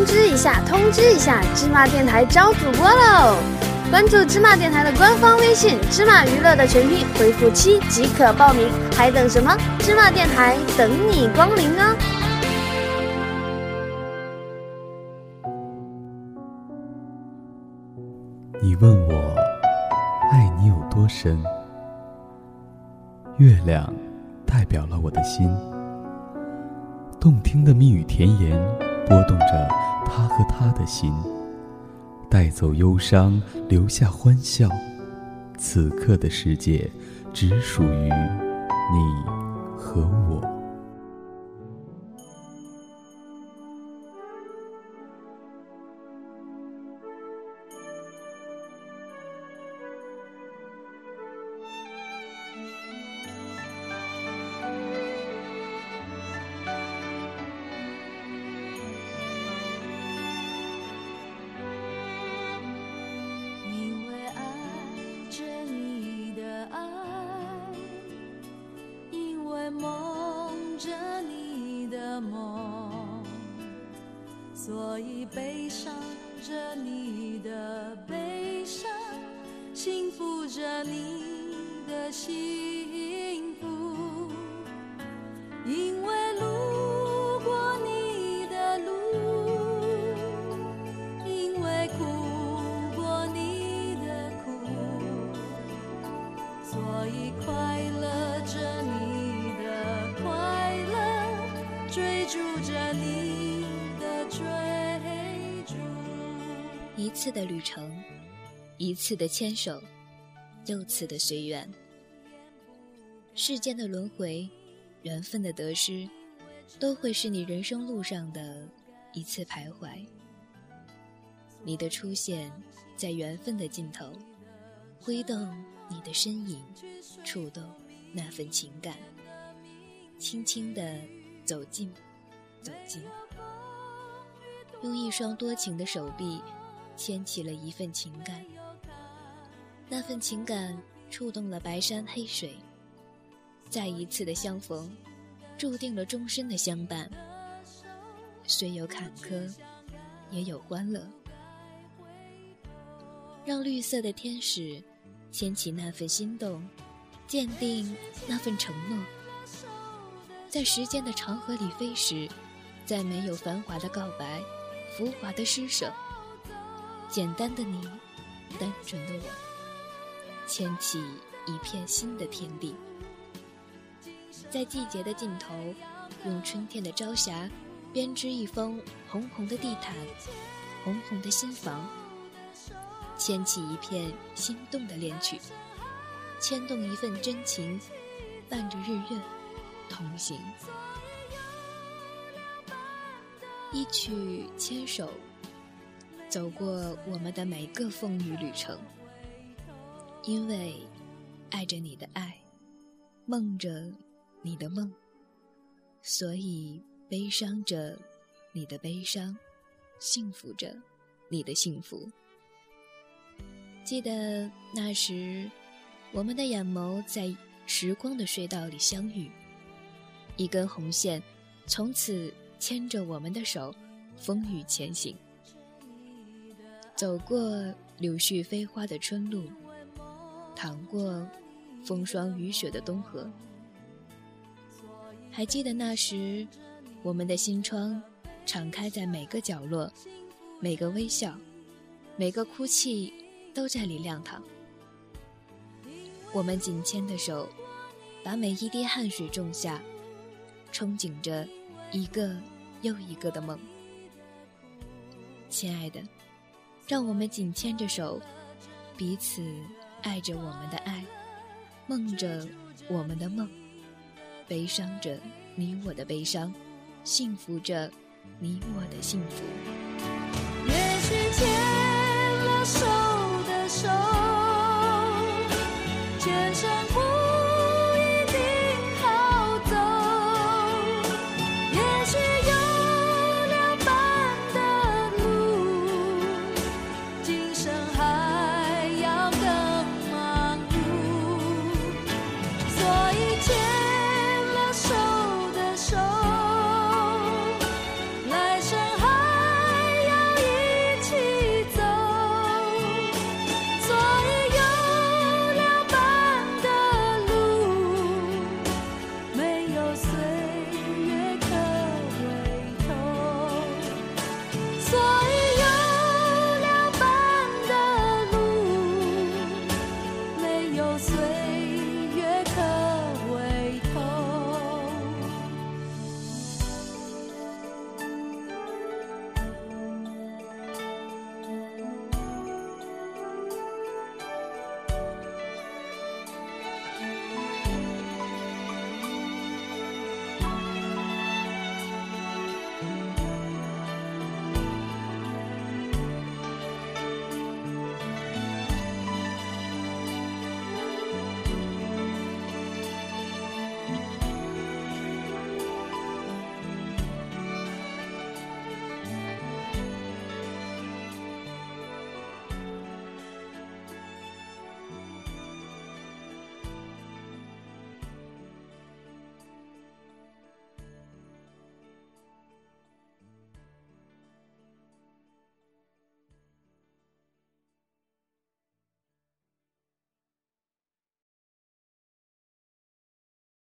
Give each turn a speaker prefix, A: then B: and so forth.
A: 通知一下，通知一下，芝麻电台招主播喽！关注芝麻电台的官方微信“芝麻娱乐”的全拼，回复七即可报名，还等什么？芝麻电台等你光临哦！
B: 你问我爱你有多深？月亮代表了我的心，动听的蜜语甜言拨动着他和他的心。带走忧伤，留下欢笑。此刻的世界，只属于你和我。
C: 所以悲伤着你的悲伤，幸福着你的心。
D: 一次的旅程，一次的牵手，又次的随缘。世间的轮回，缘分的得失，都会是你人生路上的一次徘徊。你的出现，在缘分的尽头，挥动你的身影，触动那份情感，轻轻的走近，走近。用一双多情的手臂，牵起了一份情感。那份情感触动了白山黑水，再一次的相逢，注定了终身的相伴。虽有坎坷，也有欢乐。让绿色的天使牵起那份心动，坚定那份承诺。在时间的长河里飞时，再没有繁华的告白。浮华的施舍，简单的你，单纯的我，牵起一片新的天地。在季节的尽头，用春天的朝霞编织一封红红的地毯，红红的心房，牵起一片心动的恋曲，牵动一份真情，伴着日月同行。一曲牵手，走过我们的每个风雨旅程。因为爱着你的爱，梦着你的梦，所以悲伤着你的悲伤，幸福着你的幸福。记得那时，我们的眼眸在时光的隧道里相遇，一根红线，从此。牵着我们的手，风雨前行，走过柳絮飞花的春路，淌过风霜雨雪的冬河。还记得那时，我们的心窗敞开在每个角落，每个微笑，每个哭泣都在里亮堂。我们紧牵的手，把每一滴汗水种下，憧憬着。一个又一个的梦，亲爱的，让我们紧牵着手，彼此爱着我们的爱，梦着我们的梦，悲伤着你我的悲伤，幸福着你我的幸福。
C: 也许牵了手的手，牵成。